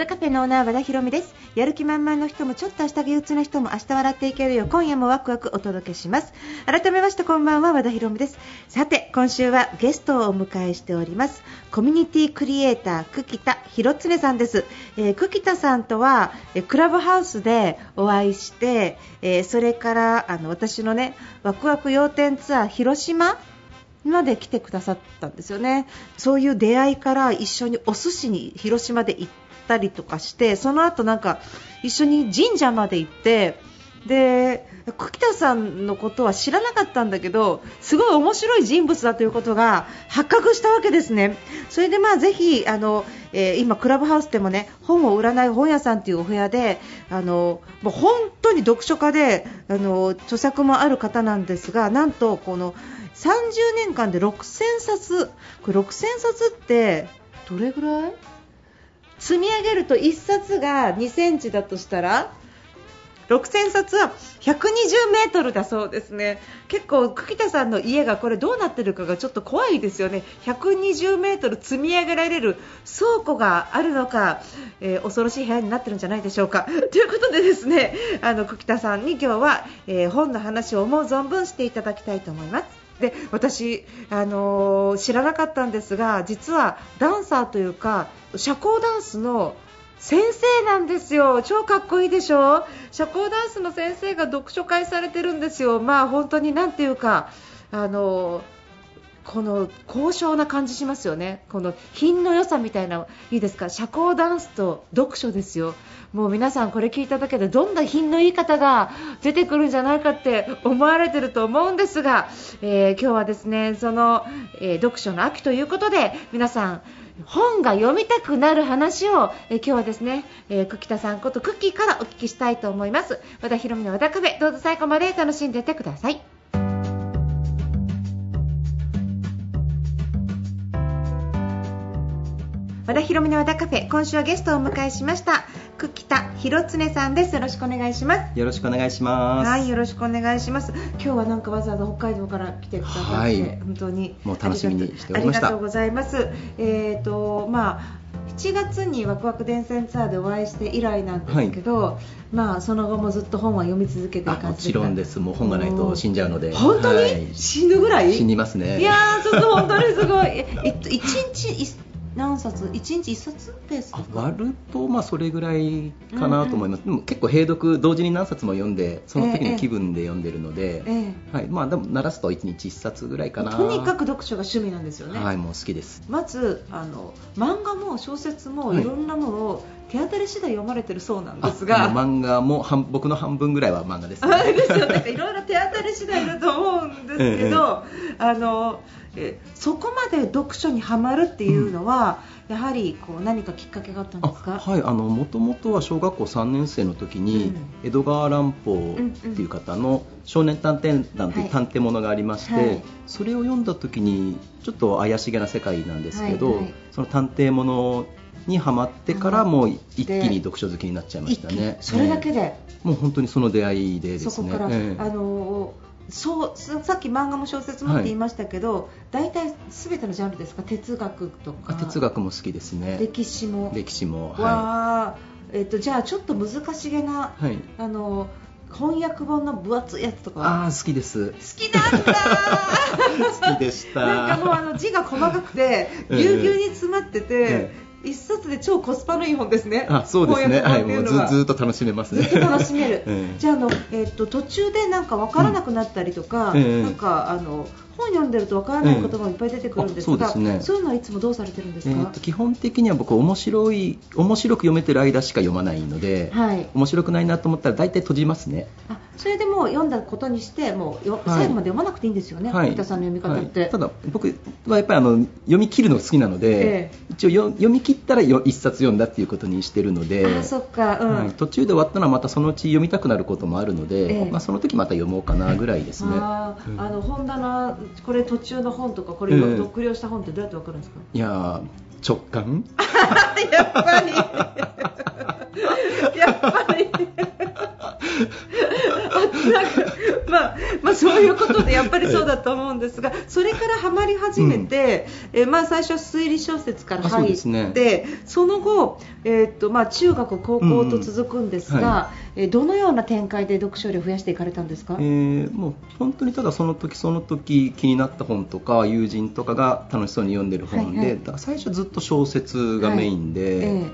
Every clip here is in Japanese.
和田カフェのオーナー和田博美です。やる気満々の人もちょっと明日憂鬱な人も明日笑っていけるよ。今夜もワクワクお届けします。改めましてこんばんは和田博美です。さて今週はゲストをお迎えしております。コミュニティクリエイター久喜田博常さんです、えー、久喜田さんとはえクラブハウスでお会いして、えーそれからあの私のねワクワク要点ツアー広島まで来てくださったんですよね、そういう出会いから一緒にお寿司に広島で行ったりとかして、その後なんか一緒に神社まで行って、で久喜田さんのことは知らなかったんだけど、すごい面白い人物だということが発覚したわけですね、それでまあぜひあの、えー今、クラブハウスでもね本を売らない本屋さんというお部屋であのもう本当に読書家であの著作もある方なんですが、なんとこの30年間で6000冊。これ6000冊ってどれぐらい？積み上げると1冊が2センチだとしたら6000冊は120メートルだそうですね。結構久喜田さんの家がこれどうなってるかがちょっと怖いですよね。120メートル積み上げられる倉庫があるのか、えー恐ろしい部屋になってるんじゃないでしょうか。ということでですねあの久喜田さんに今日は、えー本の話を思う存分していただきたいと思います。で私、あのー知らなかったんですが実はダンサーというか社交ダンスの先生なんですよ、超かっこいいでしょ？社交ダンスの先生が読書会されてるんですよ、まあ本当になんていうか、あのこの高尚な感じしますよね、この品の良さみたいな、いいですか、社交ダンスと読書ですよ、もう皆さんこれ聞いただけでどんな品のいい方が出てくるんじゃないかって思われてると思うんですが、えー今日はですねその、えー読書の秋ということで皆さん本が読みたくなる話を、えー今日はですね、えー、久喜田さんことクッキーからお聞きしたいと思います。和田博美の和田カフェどうぞ最後まで楽しんでいってください。和田博美の和田カフェ今週はゲストをお迎えしました。久喜田博常さんですよろしくお願いしますよろしくお願いします。はい、よろしくお願いします。今日はなんかわざわざ北海道から来てくださって、はい本当にもう楽しみにしておりましたありがとうございます。えっ、とまあ7月にワクワク電線ツアーでお会いして以来なんですけど、まあその後もずっと本は読み続けてるあもちろんです。もう本がないと死んじゃうので。本当に、はい死ぬぐらい？死にますね。いやーちょっと本当にすごい。ええっと一日い何冊？一日一冊ペースですか？あ割るとまあそれぐらいかなと思います。でも結構並読同時に何冊も読んでその時の気分で読んでるので、えはいまあでも鳴らすと一日一冊ぐらいかな。とにかく読書が趣味なんですよね。はいもう好きです。まずあの漫画も小説もはいいろんなものを手当たり次第読まれてるそうなんですあが、漫画も半僕の半分ぐらいは漫画です、ね。ですよなんかいろいろ手当たり次第だと思うんですけど、あのえそこまで読書にはまるっていうのは、やはりこう何かきっかけがあったんあですか？はいあの元々は小学校3年生の時に、うん。江戸川乱歩っていう方の「少年探偵団」という探偵ものがありまして、はい。それを読んだ時にちょっと怪しげな世界なんですけど、はいはい。その探偵ものにはまってからもう一気でに読書好きになっちゃいましたね。それだけで、ええもう本当にその出会いでですね。そこから、ええ。あのそうささっき漫画も小説もって言いましたけど、大体すべてのジャンルですか？哲学とか。あ哲学も好きですね。歴史も。歴史もはわあ、えっとじゃあちょっと難しげな、い、はい、あの翻訳本の分厚いやつとかああ好きです。好きなんだ。好きでした。なんかもうあの字が細かくて ええ。ぎゅうぎゅうに詰まってて、え一冊で超コスパのいい本ですね。あそうですね。翻は。いもうずずーっと楽しめますね。ずっと楽しめる、ええ。じゃああの、えっと途中でなんか分からなくなったりとか、うんええ。なんかあの本読んでると分からない言葉もいっぱい出てくるんですが、ええあそうですね。そういうのはいつもどうされてるんですか、えーと基本的には僕面白い面白く読めてる間しか読まないので、はい。面白くないなと思ったら大体閉じますね。あそれでもう読んだことにしてもうよ、はい。最後まで読まなくていいんですよね、はい。藤田さんの読み方って、はい。ただ僕はやっぱりあの読み切るの好きなので、え一応よ読み切ったらよ一冊読んだっていうことにしてるのであそっか。うん、はい、途中で終わったのはまたそのうち読みたくなることもあるので、ええ。まあ、その時また読もうかなぐらいですね。あー。うんあの本棚これ途中の本とかこれええ読了した本ってどうやってわかるんですか、いやー直感。やっぱり やっぱり。あなんかまあまあそういうことでやっぱりそうだと思うんですがそれからハマり始めて、えまあ最初は推理小説から入ってですね。その後、えーっとまあ、中学、高校と続くんですが、うんはえーどのような展開で読書量を増やしていかれたんですか、えーもう本当にただその時その時気になった本とか友人とかが楽しそうに読んでる本で、はいはい。最初ずっと小説がメインで、え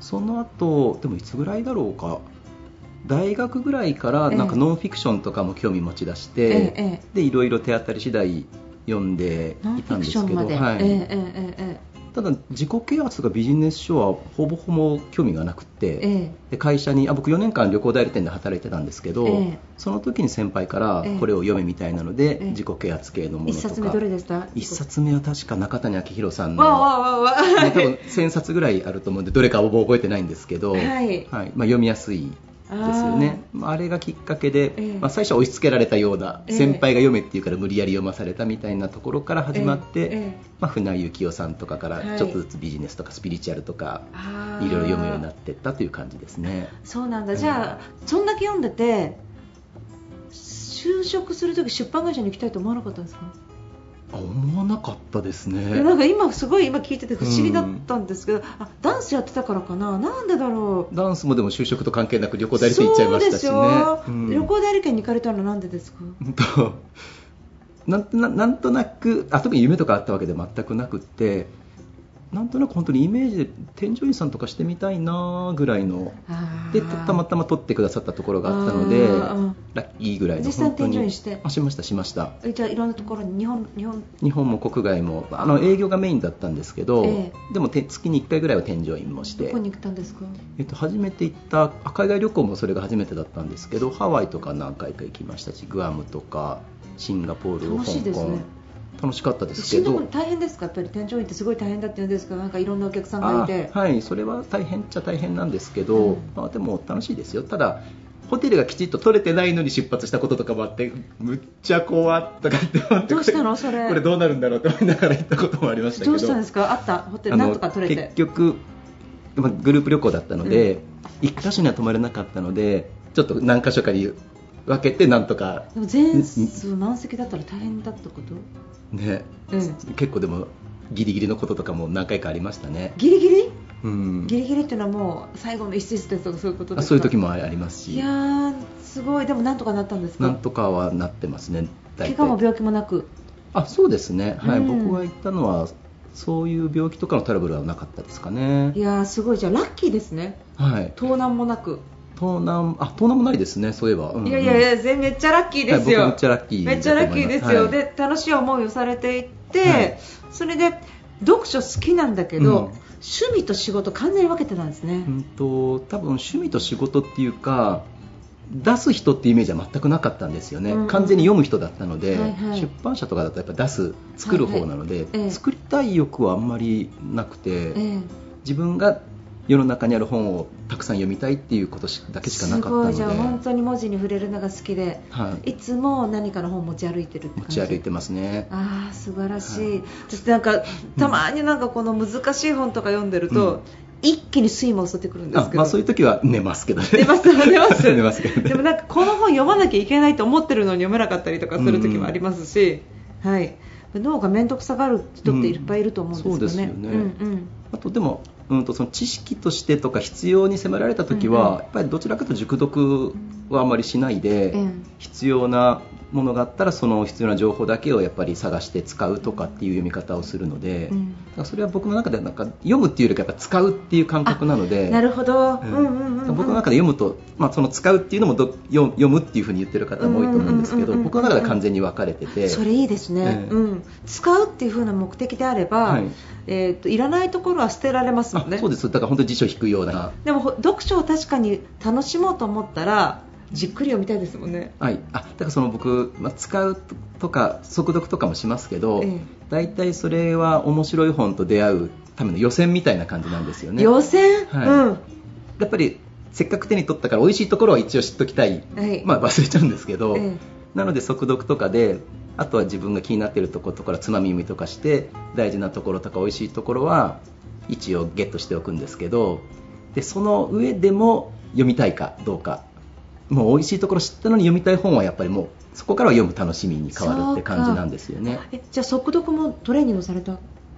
その後でもいつぐらいだろうか？大学ぐらいからええ。なんかノンフィクションとかも興味持ち出して、えええでいろいろ手当たり次第読んでいたんですけどはい。ええええええただ自己啓発とかビジネス書はほぼほぼ興味がなくて、ええ。で会社にあ僕4年間旅行代理店で働いてたんですけど、ええ。その時に先輩からええ。これを読めみたいなので、ええ。自己啓発系のものとか。一冊目どれでした？一冊目は確か中谷昭弘さんのわあわあわあわあ。ね多分1000冊ぐらいあると思うんでどれかは覚えてないんですけど、はい。まあ、読みやすいですよね。まああれがきっかけで、ええ。まあ、最初は押し付けられたような、ええ。先輩が読めっていうから無理やり読まされたみたいなところから始まって、ええ。ええまあ、船井幸雄さんとかかはい。らちょっとずつビジネスとかスピリチュアルとかあー。いろいろ読むようになっていったという感じですね。そうなんだ。じゃあそんだけ読んでて就職するとき出版会社に行きたいと思わなかったんですか、あ思わなかったですね。なんか今すごい今聞いてて不思議だったんですけど、あダンスやってたからかな。なんでだろう。ダンスもでも就職と関係なく旅行代理店行っちゃいましたしね。そうん。旅行代理店に行かれたのはなんでですか？なんとななんとなくあ特に夢とかあったわけで全くなくってなんとなく本当にイメージで添乗員さんとかしてみたいなぐらいのでたたまたま撮ってくださったところがあったのでラッキーぐらいの実際本当に。添乗員して。あしましたしました。えじゃあいろんなところに日本日本。日本も国外もあの営業がメインだったんですけど、えでもて月に1回ぐらいは添乗員もして。どこに行ったんですか？えっと、初めて行ったあ海外旅行もそれが初めてだったんですけどハワイとか何回か行きましたしグアムとかシンガポール香港楽しかったですけど。く大変ですか？やっぱり添乗員ってすごい大変だって言うんですけどなんかいろんなお客さんがいて。あはい。それは大変っちゃ大変なんですけど、うん。まあ、でも楽しいですよ。ただホテルがきちっと取れてないのに出発したこととかもあってむっちゃ怖っとかって思ってどうしたの？それ。これどうなるんだろうと思いながら行ったこともありましたけど。どうしたんですか？あった？ホテルなんとか取れて。結局、まあグループ旅行だったので、一箇所には泊まれなかったのでちょっと何箇所かに分けてなんとか。でも全数満席だったら大変だったこと？ね、うん結構でもギリギリのこととかも何回かありましたね、ギリギリ？うん、ギリギリっていうのはもう最後の一節ですとかそういうことですか？あそういう時もありますし。いやーすごい。でもなんとかなったんですか？なんとかはなってますね怪我も病気もなく？あそうですね、はいうん。僕が行ったのはそういう病気とかのトラブルはなかったですかね。いやーすごい。じゃあラッキーですね。はい。盗難もなく、盗難あ盗難もないですねそういえば、うんうん。いやいやいや全めっちゃラッキーですよ、はい僕めっちゃラッキーめっちゃラッキーですよ、だと思い。で楽しい思いをされていって、はい。それで読書好きなんだけど、うん。趣味と仕事完全に分けてたんですね、うんと多分趣味と仕事っていうか出す人っていうイメージは全くなかったんですよね、うんうん。完全に読む人だったので、はいはい。出版社とかだとやっぱ出す作る方なので、はいはい。ええ。作りたい欲はあんまりなくて、ええ。自分が世の中にある本をたくさん読みたいっていうことしだけしかなかったので。すごい。じゃあ本当に文字に触れるのが好きで、はい。いつも何かの本を持ち歩いてるって持ち歩い。てますねああ素晴らしい、はいそしてなんかたまになんかこの難しい本とか読んでると、うん。一気に睡魔を襲ってくるんですけど。あまあ、そういう時は寝ますけどね。出ます出ます 寝ますけどね。でもなんかこの本読まなきゃいけないと思ってるのに読めなかったりとかする時もありますし、はい。脳が面倒くさがる人っていっぱいいると思うんですよね。うんそうですよね。うんうん。あとでも、うん、とその知識としてとか必要に迫られた時は、やっぱりどちらかというと熟読はあまりしないで、うん。必要なものがあったらその必要な情報だけをやっぱり探して使うとかっていう読み方をするので、うん。だからそれは僕の中ではなんか読むっていうよりかやっぱ使うっていう感覚なのでなるほど、うん。うんうんうんうん。僕の中で読むと、まあ、その使うっていうのもど読読むっていうふうに言ってる方も多いと思うんですけど僕の中では完全に分かれてて。それいいですね、ええ。うん、使うっていう風な目的であれば、はい。えー、といらないところは捨てられますもんね。あそうです。だから本当に辞書引くような。でもほ読書を確かに楽しもうと思ったらじっくり読みたいですもんね。はい、あだからその僕、まあ、使うとか速読とかもしますけど、ええ。大体それは面白い本と出会うための予選みたいな感じなんですよね。予選、はい。うん。やっぱりせっかく手に取ったから美味しいところは一応知っときたい、はい。まあ、忘れちゃうんですけど、ええ。なので速読とかであとは自分が気になっているところとかつまみ読みとかして大事なところとか美味しいところは一応ゲットしておくんですけどでその上でも読みたいかどうかもう美味しいところ知ったのに読みたい本はやっぱりもうそこからは読む楽しみに変わるって感じなんですよね。えじゃあ速読もトレーニングされた？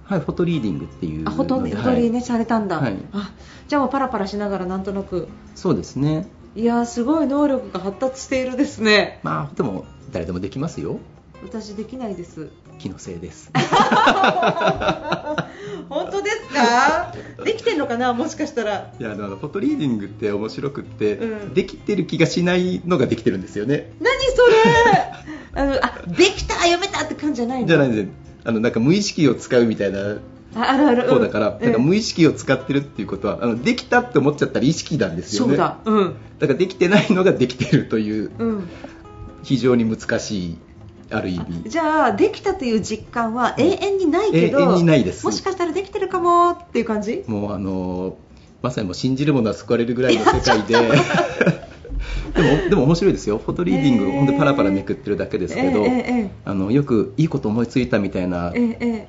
はいフォトリーディングっていうあフォトリーね、はいされたんだ、はい。あじゃあもうパラパラしながらなんとなく。そうですね。いやーすごい能力が発達しているですね。まあでも誰でもできますよ。私できないです気のせいです。本当ですか？できてんのかな？もしかしたら。いやあのフォトリーディングって面白くって、うん。できてる気がしないのができてるんですよね。何それ？あのあできた読めたって感じじゃないの？じゃないんです。あのなんか無意識を使うみたいなああるある。方だから、うんだから無意識を使ってるっていうことはあのできたって思っちゃったら意識なんですよね。そうだ。うん。だからできてないのができてるといううん。非常に難しいある意味。じゃあできたという実感は永遠にないけど、永遠にないです。もしかしたらできてるかもっていう感じ？もうあのまさにもう信じるものは救われるぐらいの世界で。でもでも面白いですよ。フォトリーディング、えー。ほんでパラパラめくってるだけですけど、ええええあのよくいいこと思いついたみたいな、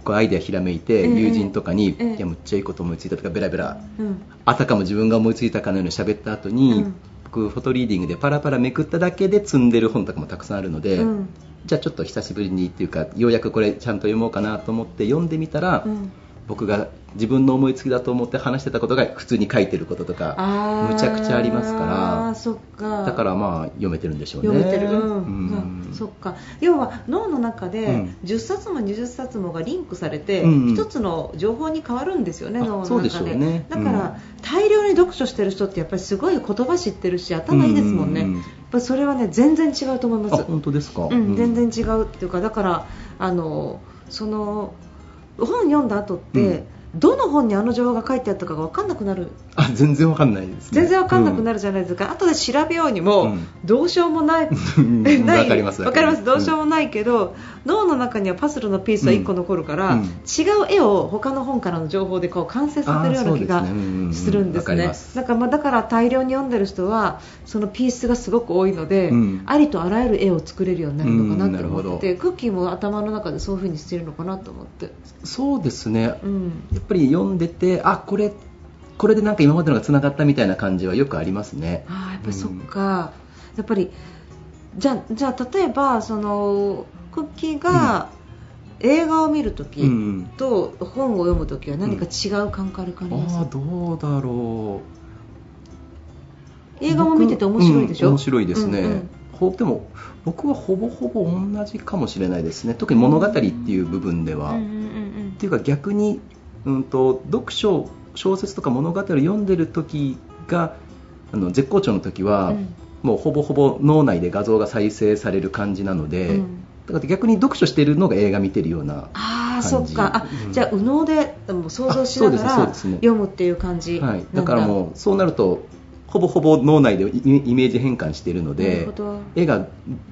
こうアイデアひらめいて、ええ友人とかに、ええいやむっちゃいいこと思いついたとかベラベラえうん。あたかも自分が思いついたかのように喋った後に、うん。僕フォトリーディングでパラパラめくっただけで積んでる本とかもたくさんあるので、うんじゃあちょっと久しぶりにっていうかようやくこれちゃんと読もうかなと思って読んでみたら、う僕が自分の思いつきだと思って話してたことが普通に書いてることとかむちゃくちゃありますかあーそっか。らだからまあ読めてるんでしょうね。読めてる、うん。うんそっか。要は脳の中でうん。10冊も20冊もがリンクされて、うん一つの情報に変わるんですよね、あ脳の中で。そうでね。だから、うん。大量に読書してる人ってやっぱりすごい言葉知ってるし頭いいですもんね、うんうんうん。やっぱりそれはね全然違うと思います。あ本当ですか、うん、全然違うっていうかだからあのその本読んだ後って、どの本にあの情報が書いてあったかが分かんなくなる。あ全然わかんないですね。全然分かんなくなる、るじゃないですか、後で調べようにも、うん。どうしようもないうん。ない。わかります。わかります。どうしようももないけど、脳の中にはパズルのピースは1個残るから、うん。うん違う絵を他の本からの情報でこう完成させるような気がするんですね。だからまあだから大量に読んでる人はそのピースがすごく多いので、うん。ありとあらゆる絵を作れるようになるのかなって思ってて、クッキーも頭の中でそういう風にしてるのかなと思って、そうですね。うん、ぱり読んでてあこれこれでなんか今までのがつながったみたいな感じはよくありますね。あーやっぱりそっか、やっぱりじゃあじゃあ例えばそのクッキーが映画を見るとき、うん。と本を読むときは何か違う感覚あります、ああどうだろう。映画も見てて面白いでしょ、うん面白いですね、うんうん。ほでも僕はほぼほぼ同じかもしれないですね。特に物語っていう部分では、うんうんうん。っていうか逆に、うん、と読書小説とか物語を読んでる時があの絶好調の時は、うん。もうほぼほぼ脳内で画像が再生される感じなので、うん。だから逆に読書してるのが映画見てるようなああそ感じ。っかあ、うん。じゃあ右脳でもう想像しながらですそうです。ね読むっていう感じはい、だからもうそうなるとほぼほぼ脳内でイイメージ変換しているので絵が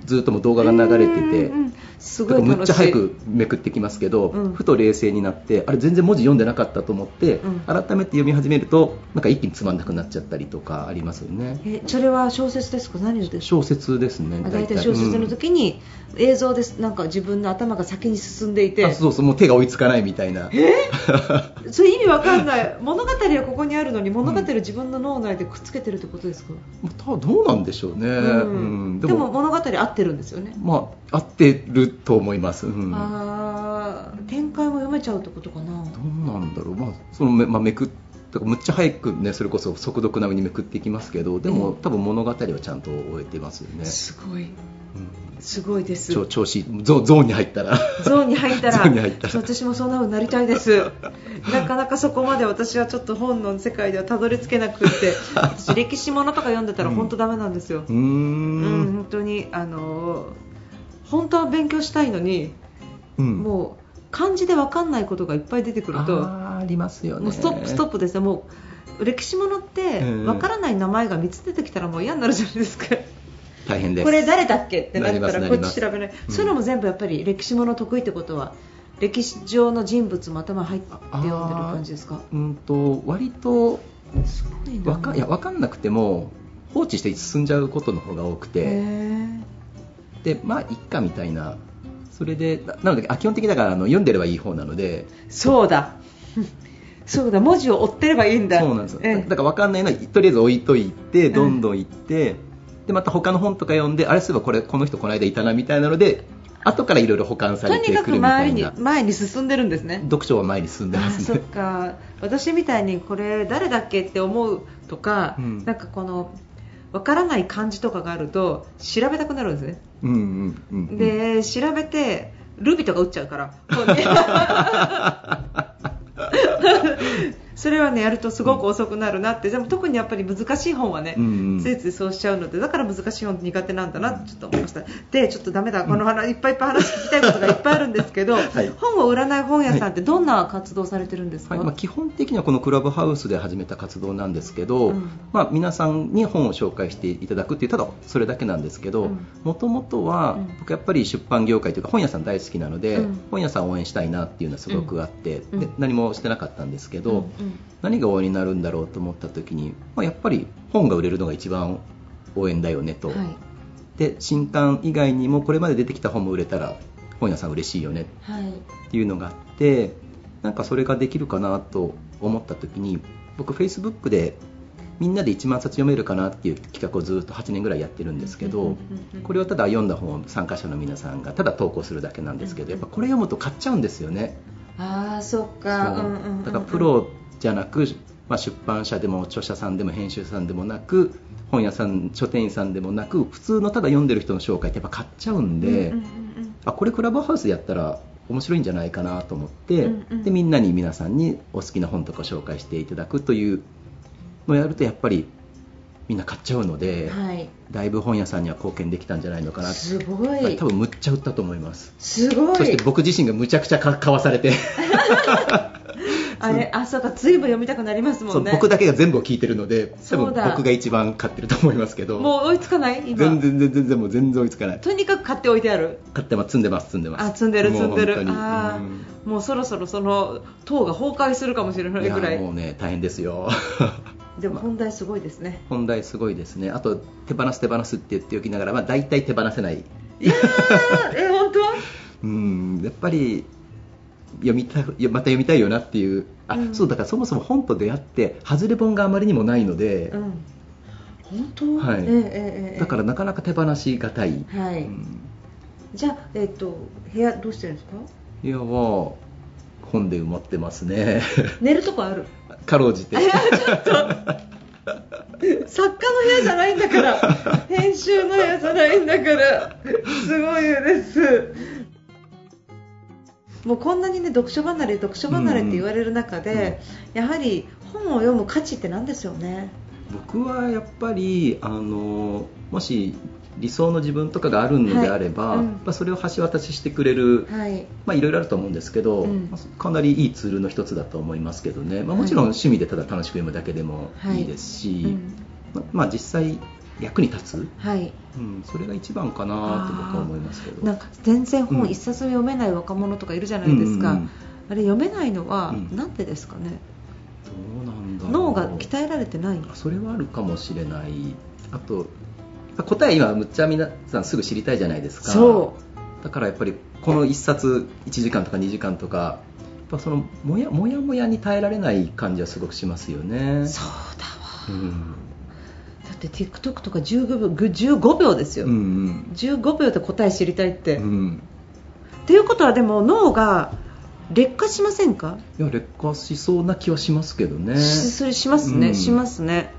ずっともう動画が流れててすごいむっちゃ早くめくってきますけど、うん。ふと冷静になってあれ全然文字読んでなかったと思って、うん。改めて読み始めるとなんか一気につまんなくなっちゃったりとかありますよね。えそれは小説ですか？何です？か小説ですねあ大体。小説の時に映像です。なんか自分の頭が先に進んでいて。あそうそうもう手が追いつかないみたいな。それ意味わかんない。物語はここにあるのに物語を自分の脳内でくっつけてるってことですか、たどうなんでしょうね、うん。うん。でも物語合ってるんですよね、まあ合ってると思います、うん。あー展開も読めちゃうってことかな。どうなんだろう、まあそのめまあ、めくっだからむっちゃ早くねそれこそ速読並みにめくっていきますけどでも、うん多分物語はちゃんと終えてますよね、すごい。うんすごいです。調調子ゾゾーンに入ったら。ゾーンに入ったら私もそんな風になりたいです。なかなかそこまで私はちょっと本の世界ではたどり着けなくって私歴史ものとか読んでたら本当ダメなんですよ、うーうんん本当にあのー本当は勉強したいのに、うん。もう漢字で分かんないことがいっぱい出てくるとありますよね。もうストップストップですねもう歴史ものってうん。分からない名前が3つ出てきたらもう嫌になるじゃないですか大変です。これ誰だっけってなったらこっち調べない、うん。そういうのも全部やっぱり歴史もの得意ってことは歴史上の人物も頭入って読んでる感じですか？うんと割とわかいや分かんなくても放置して進んじゃうことの方が多くて。へでまあいっかみたいな。それでななのであ基本的にだからあの読んでればいい方なので。そうだ。そうだ。文字を追ってればいいんだ。そうなんですよ、ええ。だから分かんないのはとりあえず置いといてどんどん行って、でまた他の本とか読んであれそういえばこれこの人この間いたなみたいなので後からいろいろ保管さとにかくれてくるみた周りにいな前に進んでるんですね。読書は前に進んであーそっますねか。私みたいにこれ誰だっけって思うとか、うん。なんかこのわからない漢字とかがあると調べたくなるんですね、うんうんうんうん。で調べてルビとか打っちゃうから それはねやるとすごく遅くなるなって。でも特にやっぱり難しい本はね、ついついそうしちゃうので。だから難しい本苦手なんだなってちょっと思いました。でちょっとダメだこの話いっぱいいっぱい話聞きたいことがいっぱいあるんですけど、はい。本を売らない本屋さんってどんな活動されてるんですか、はい。まあ、基本的にはこのクラブハウスで始めた活動なんですけど、うん。まあ、皆さんに本を紹介していただくっていうただそれだけなんですけどうん。もともとはうん。僕やっぱり出版業界というか本屋さん大好きなので、うん。本屋さんを応援したいなっていうのはすごくあって、うん。で何もしてなかったんですけど、うん。うん何が応援になるんだろうと思った時に、まあ、やっぱり本が売れるのが一番応援だよねと、はい。で新刊以外にもこれまで出てきた本も売れたら本屋さん嬉しいよね。はい。っていうのがあってなんかそれができるかなと思った時に僕 Facebook でみんなで1万冊読めるかなっていう企画をずっと8年ぐらいやってるんですけどこれはただ読んだ本を参加者の皆さんがただ投稿するだけなんですけどやっぱこれ読むと買っちゃうんですよね。ああそっか。だからプロじゃなく、まあ、出版社でも著者さんでも編集者さんでもなく本屋さん書店員さんでもなく普通のただ読んでる人の紹介ってやっぱ買っちゃうんで、うんうんうんあこれクラブハウスでやったら面白いんじゃないかなと思って、うんうん。でみんなに皆さんにお好きな本とか紹介していただくというのをやるとやっぱりみんな買っちゃうので、うんはい。だいぶ本屋さんには貢献できたんじゃないのかな。すごい。多分むっちゃ売ったと思います。すごい。そして僕自身がむちゃくちゃか買わされて あれあそうか随分読みたくなりますもんね。僕だけが全部を聞いてるので多分僕が一番買ってると思いますけど。もう追いつかない？今。全然全然全然もう全然追いつかないとにかく買っておいてある買ってます積んでます積んでますあ積んでる積んでるあうんあもうそろそろその塔が崩壊するかもしれないぐらいもうね大変ですよでも本題すごいですね本題すごいですねあと手放す手放すって言っておきながら、まあ、大体手放せないいやーえ本当うんやっぱり読みたまた読みたいよなっていう。あ、うん。そうだからそもそも本と出会って外れ本があまりにもないので、うん。本当？はい。ええええええ。だからなかなか手放しがたい、はい、うん。じゃあえっ、と部屋どうしてるんですか？部屋は本で埋まってますね。寝るとこある？かろうじて。いやちょっと。作家の部屋じゃないんだから。編集の部屋じゃないんだから。すごいですもうこんなにね読書離れ読書離れって言われる中で、やはり本を読む価値って何ですよね？僕はやっぱりあのもし理想の自分とかがあるのであれば、はいうん。まあそれを橋渡ししてくれる、はい。まあ、いろいろあると思うんですけど、うんまあかなりいいツールの一つだと思いますけどね、まあ、もちろん趣味でただ楽しく読むだけでもいいですし、うん。ままあ、実際役に立つ、はい。うん、それが一番かなと僕は思いますけど。なんか全然うん。本一冊も読めない若者とかいるじゃないですか、うんうんうん。あれ読めないのはうん。なんでですかね、どうなんだ脳が鍛えられてない？それはあるかもしれない。あと答え今むっちゃ皆さんすぐ知りたいじゃないですか。そだからやっぱりこの1冊1時間とか2時間とかやっぱそのもやもやもやに耐えられない感じはすごくしますよね。うそうだわ。うんだって TikTok とか15秒ぐ15秒ですよ、うん15秒で答え知りたいって、っうん。ていうことはでも脳が劣化しませんか、いや劣化しそうな気はしますけどね、しそれしますね、うん。しますね。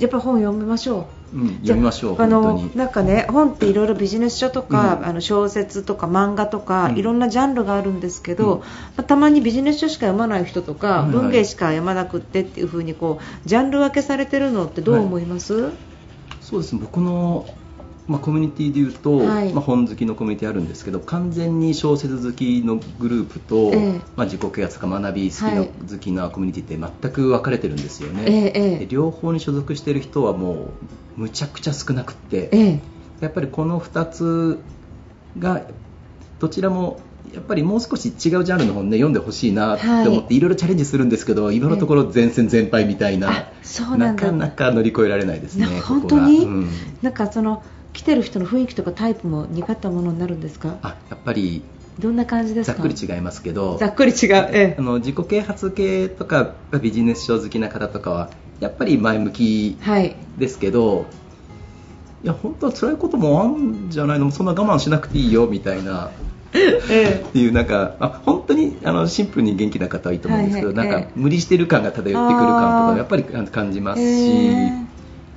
やっぱり本読みましょううん、読みましょうあの本当に。なんかね本っていろいろビジネス書とか、うん。あの小説とか漫画とか、うん。いろんなジャンルがあるんですけど、うん。まあたまにビジネス書しか読まない人とか、はいはい。文芸しか読まなくってっていう風にこうジャンル分けされてるのってどう思います、そうですね。僕の、まあ、コミュニティでいうと、はい。まあ、本好きのコミュニティあるんですけど完全に小説好きのグループと、ええ。まあ、自己啓発とか学び好きの、はい。好きなコミュニティって全く分かれてるんですよね、ええええ。で両方に所属してる人はもうむちゃくちゃ少なくって、ええ。やっぱりこの2つがどちらもやっぱりもう少し違うジャンルの本ね読んでほしいなって思って、い、ろいろチャレンジするんですけど今のところ全戦全敗みたいな、あそうなかなか乗り越えられないですね本当に？うん。なんかその来てる人の雰囲気とかタイプも似合ったものになるんですか？あやっぱりどんな感じですか？ざっくり違いますけど。ざっくり違う、えあの自己啓発系とかビジネス書好きな方とかはやっぱり前向きえはい。ですけどいや本当は辛いこともあるんじゃないの？そんな我慢しなくていいよみたいな。えっていうなんかあ本当にあのシンプルに元気な方はいいと思うんですけど、なんはい。はいええ。か無理してる感が漂ってくる感とかやっぱり感じますえし、え。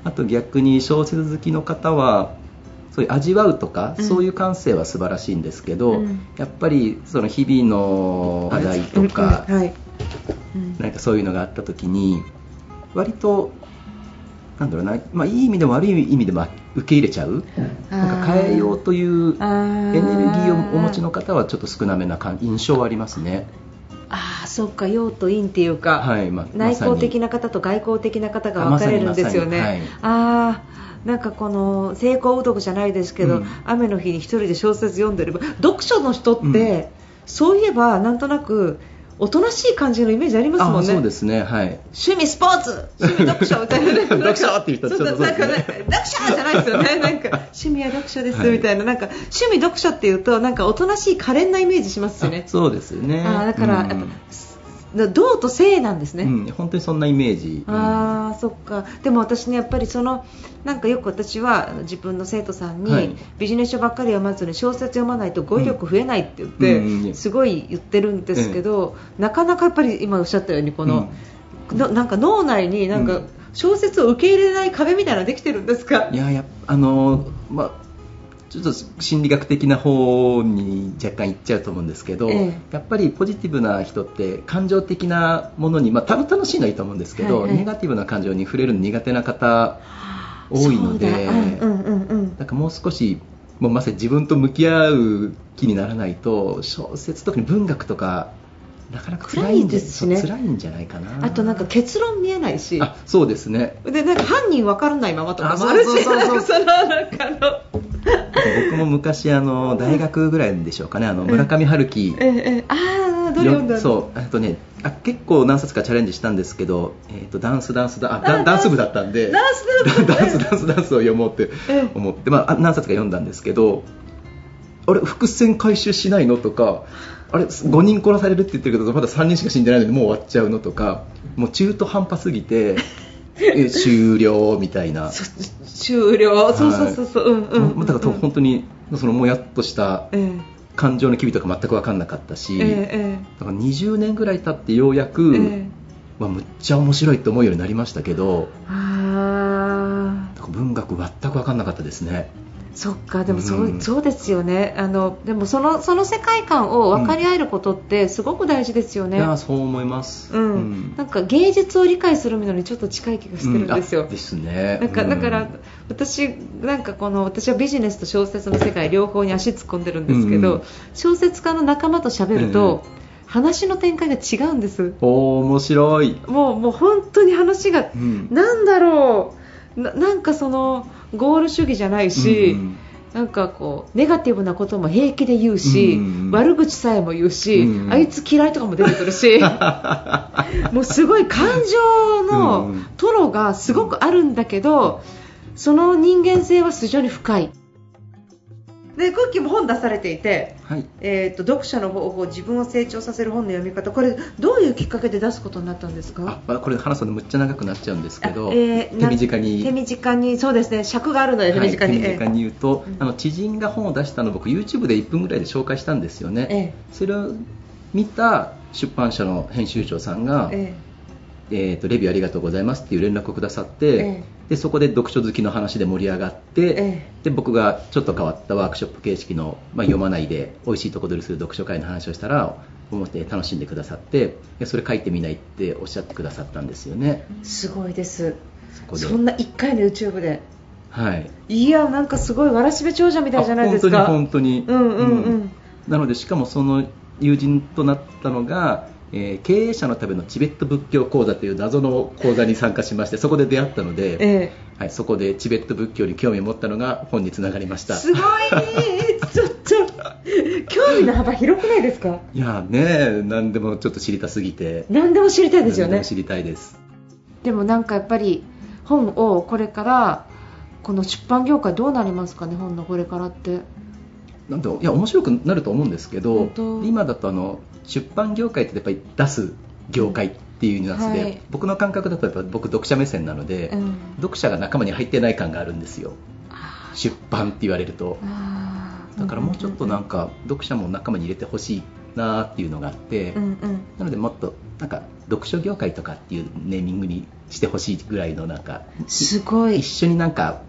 あと逆に小説好きの方はそういう味わうとか、うん。そういう感性は素晴らしいんですけど、うん。やっぱりその日々の課題とか、はい。うん。なんかそういうのがあった時に割となんだろうな、まあ、いい意味でも悪い意味でも受け入れちゃうなんか変えようというエネルギーをお持ちの方はちょっと少なめな感印象はありますね。ああそうか陽と陰っていうか、はいま内向的なな方と外向的な方が分かれるんですよね、あまさにまああなんかこの成功うどくじゃないですけど、うん。雨の日に一人で小説読んでれば読書の人って、そういえばなんとなくおとなしい感じのイメージありますもんね。あそうですね。はい。趣味スポーツ。趣味読書みたいな読書っていう人そうちょっとなんかね読書じゃないですよね。なんか 趣味は読書ですはい。みたいな、なんか趣味読書っていうとなんかおとなしい可憐なイメージしますよね。あそうですよね。あーだから、うん。やっぱ道と性なんですね、うん、本当にそんなイメージ、うん。あーそっか。でも私ねやっぱりそのなんかよく私は自分の生徒さんに、はい。ビジネス書ばっかり読まずに小説読まないと語彙力増えないって言って、うんうんすごい言ってるんですけど、なかなかやっぱり今おっしゃったようにこの、のなんか脳内になんかうん。小説を受け入れない壁みたいなのできてるんですか、いややあのまあちょっと心理学的な方に若干いっちゃうと思うんですけど、ええ。やっぱりポジティブな人って感情的なものに、まあ、た楽しいのはいいと思うんですけど、はいはい。ネガティブな感情に触れるの苦手な方多いのでそうだ。うんうんうんうん。なんかもう少しもうまさに自分と向き合う気にならないと小説特に文学とかなかなか辛いですしね。辛いんじゃないかな。あとなんか結論見えないし。あそうですね。でなんか犯人分からないままとかもあるしあそうそうそう そのなんかの。僕も昔あの大学ぐらいでしょうかね。あの村上春樹。ええええ。ああどれ読んだの？そう。あとねあ結構何冊かチャレンジしたんですけど、えー、とダンスダンスダンあダンス部だったんで。ダンスダンス ダンスダンスダンスを読もうってええ。思って、まあ、あ何冊か読んだんですけどあれ伏線回収しないの？とかあれ5人殺されるって言ってるけどまだ3人しか死んでないのにもう終わっちゃうのとかもう中途半端すぎて え終了みたいな。そ終了。そうそうそうそう、うんうん。だから本当にそのもやっとしたえ感情の機微とか全く分かんなかったし、えええだから20年ぐらい経ってようやく、ええ。まあ、むっちゃ面白いって思うようになりましたけど文学全く分かんなかったですねそっかでもそう,、うん。そうですよね。あのでもそのその世界観を分かり合えることってすごく大事ですよね、いやそう思います。うん。うん。なんか芸術を理解するのにちょっと近い気がしてるんですよ、ですね。なんかうん。だから私なんかこの私はビジネスと小説の世界両方に足突っ込んでるんですけど、うん。小説家の仲間と喋ると、話の展開が違うんです。おー面白い、もうもう本当に話が、うん。なんだろうななんかそのゴール主義じゃないし、うんなんかこうネガティブなことも平気で言うし、うん悪口さえも言うし、うんあいつ嫌いとかも出てくるし もうすごい感情のうんトロがすごくあるんだけど、その人間性は非常に深い。でクッキーも本出されていて、はい。えー、と読者の方法自分を成長させる本の読み方これどういうきっかけで出すことになったんですか？あまあこれ話すのむっちゃ長くなっちゃうんですけど、あえー手短に。手短にそうですね尺があるので手短に、はい、手短に言うと、うん。あの知人が本を出したのを僕 YouTube で1分ぐらいで紹介したんですよね、ええ。それを見た出版社の編集長さんが、ええーとレビューありがとうございますっていう連絡をくださって、ええ。でそこで読書好きの話で盛り上がって、ええ。で僕がちょっと変わったワークショップ形式の、まあ、読まないで美味しいとこ取りする読書会の話をしたら思って楽しんでくださってでそれ書いてみないっておっしゃってくださったんですよね。えすごいです。そんな1回の YouTube で。はい。いやなんかすごいわらしべ長者みたいじゃないですか。あ本当に本当に、うんうん。うん。なのでしかもその友人となったのが、えー経営者のためのチベット仏教講座という謎の講座に参加しましてそこで出会ったので、えはい、そこでチベット仏教に興味を持ったのが本につながりました。えすごい。ちょっと興味の幅広くないですか？いやね何でもちょっと知りたすぎて。何でも知りたいですよね。何でも知りたいです。でもなんかやっぱり本をこれからこの出版業界どうなりますかね本のこれからって。なんいや面白くなると思うんですけど今だとあの出版業界ってやっぱり出す業界っていうニュアンスで、はい。僕の感覚だとやっぱ僕読者目線なので、うん。読者が仲間に入ってない感があるんですよ。あ出版って言われると。だからもうちょっとなんか読者も仲間に入れてほしいなっていうのがあって、うんうん。なのでもっとなんか読書業界とかっていうネーミングにしてほしいぐらいのなんかすごい。一緒になんか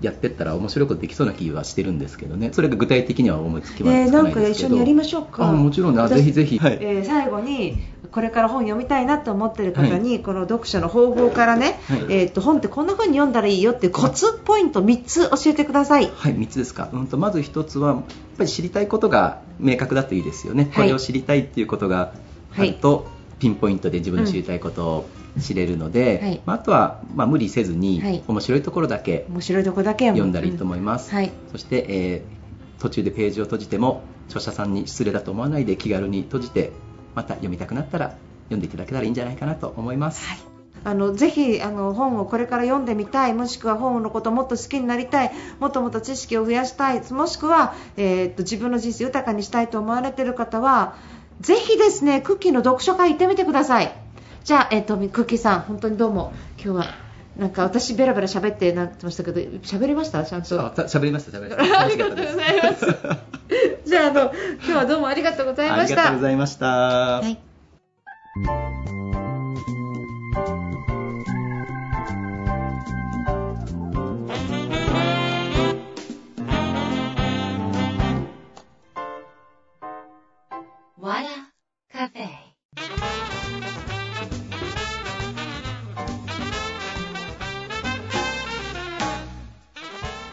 やってったら面白いことできそうな気はしてるんですけどね。それが具体的には思いつきまえー、つかなんかないですけど、一緒にやりましょうか。あもちろんぜひぜひ、はい。えー最後にこれから本読みたいなと思ってる方に、この読書の方法からね、はい。えー、と本ってこんな風に読んだらいいよっていうコツポイント3つ教えてください。はい、3つですか、うん、とまず1つはやっぱり知りたいことが明確だといいですよね、これを知りたいっていうことがあると、ピンポイントで自分の知りたいことを知れるので、はい。まあ、あとは、まあ、無理せずに、はい。面白いところだけ面白いとこだけ読んだらいいと思います、はい。そして、えー途中でページを閉じても著者さんに失礼だと思わないで気軽に閉じてまた読みたくなったら読んでいただけたらいいんじゃないかなと思います、はい。あのぜひあの本をこれから読んでみたいもしくは本のことをもっと好きになりたいもっともっと知識を増やしたいもしくは、えーっと自分の人生豊かにしたいと思われている方はぜひですねクッキーの読書会行ってみてください。じゃあ、えーっとクッキーさん本当にどうも。今日はなんか私ベラベラ喋ってなってましたけど喋りました？ちゃんと。喋りました喋りました。ありがとうございます。じゃああの今日はどうもありがとうございあました。りがとうございました、はい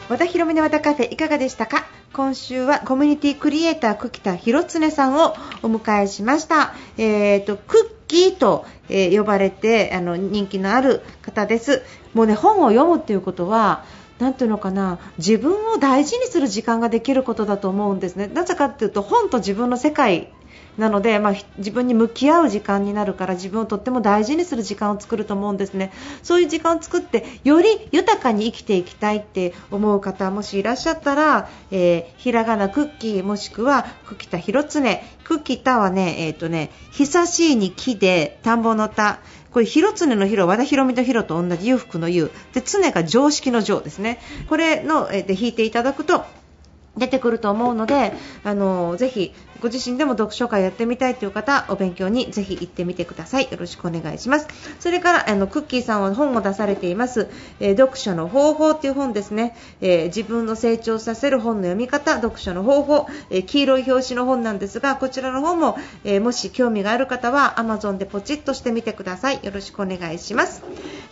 和田広美の和田カフェいかがでしたか？今週はコミュニティクリエイター久喜田博常さんをお迎えしました、えー、とクッキーと、えー呼ばれてあの人気のある方です。もうね本を読むっていうことはなんていうのかな自分を大事にする時間ができることだと思うんですね。なぜかっていうと本と自分の世界なので、まあ、自分に向き合う時間になるから自分をとっても大事にする時間を作ると思うんですね。そういう時間を作ってより豊かに生きていきたいって思う方もしいらっしゃったら、えーひらがなクッキーもしくは久喜田広常。クッキー田はねえっ、とね久しいに木で田んぼの田。これ広常の広和田博美と広と同じ裕福の裕。で常が常識の常ですね。これの、えで引いていただくと出てくると思うので、あのぜひご自身でも読書会やってみたいという方、お勉強にぜひ行ってみてください。よろしくお願いします。それからあのクッキーさんは本を出されています、えー読書の方法という本ですね、えー自分の成長させる本の読み方、読書の方法、えー黄色い表紙の本なんですが、こちらの本も、えもし興味がある方は Amazon でポチッとしてみてください。よろしくお願いします。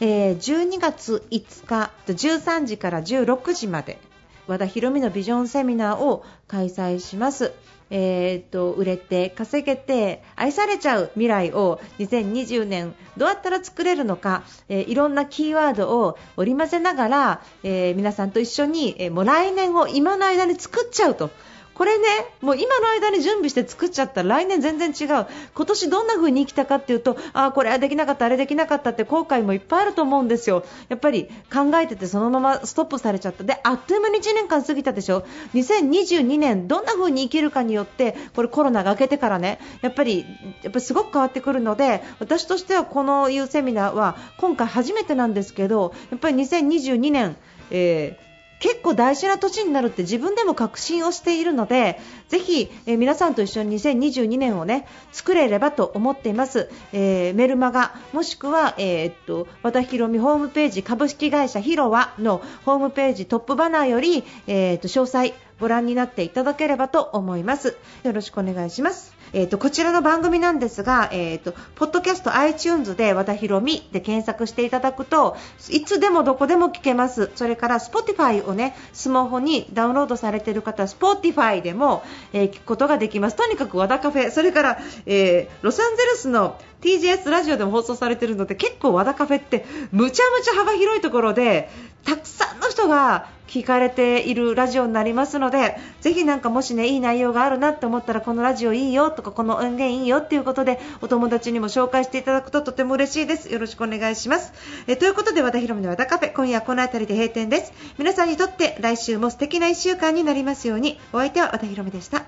え12月5日13時から16時まで和田博美のビジョンセミナーを開催します。えー、と売れて稼げて愛されちゃう未来を2020年どうやったら作れるのか、えーいろんなキーワードを織り交ぜながら、えー皆さんと一緒に、えもう来年を今の間に作っちゃうと。これね、もう今の間に準備して作っちゃったら来年全然違う。今年どんな風に生きたかっていうと、あーこれはできなかった、あれできなかったって後悔もいっぱいあると思うんですよ。やっぱり考えててそのままストップされちゃった。で、あっという間に1年間過ぎたでしょ。2022年どんな風に生きるかによって、これコロナが明けてからね、やっぱり、やっぱすごく変わってくるので、私としてはこのいうセミナーは今回初めてなんですけど、やっぱり2022年、えー結構大事な年になるって自分でも確信をしているのでぜひ、えー皆さんと一緒に2022年をね作れればと思っています、えーメルマガもしくは、えーっと和田博美ホームページ株式会社ひろわのホームページトップバナーより、えっと詳細ご覧になっていただければと思います。よろしくお願いします。えー、とこちらの番組なんですが、えー、とポッドキャスト iTunes で和田博美で検索していただくといつでもどこでも聞けます。それから Spotify をねスマホにダウンロードされている方は Spotify でも、えー聞くことができます。とにかく和田カフェ。それから、えーロサンゼルスの TGS ラジオでも放送されているので結構和田カフェってむちゃむちゃ幅広いところでたくさんの人が聞かれているラジオになりますのでぜひなんかもしねいい内容があるなって思ったらこのラジオいいよとかこの音源いいよっていうことでお友達にも紹介していただくととても嬉しいです。よろしくお願いします。えということで和田ヒロの和田カフェ今夜この辺りで閉店です。皆さんにとって来週も素敵な1週間になりますように。お相手は和田ヒロでした。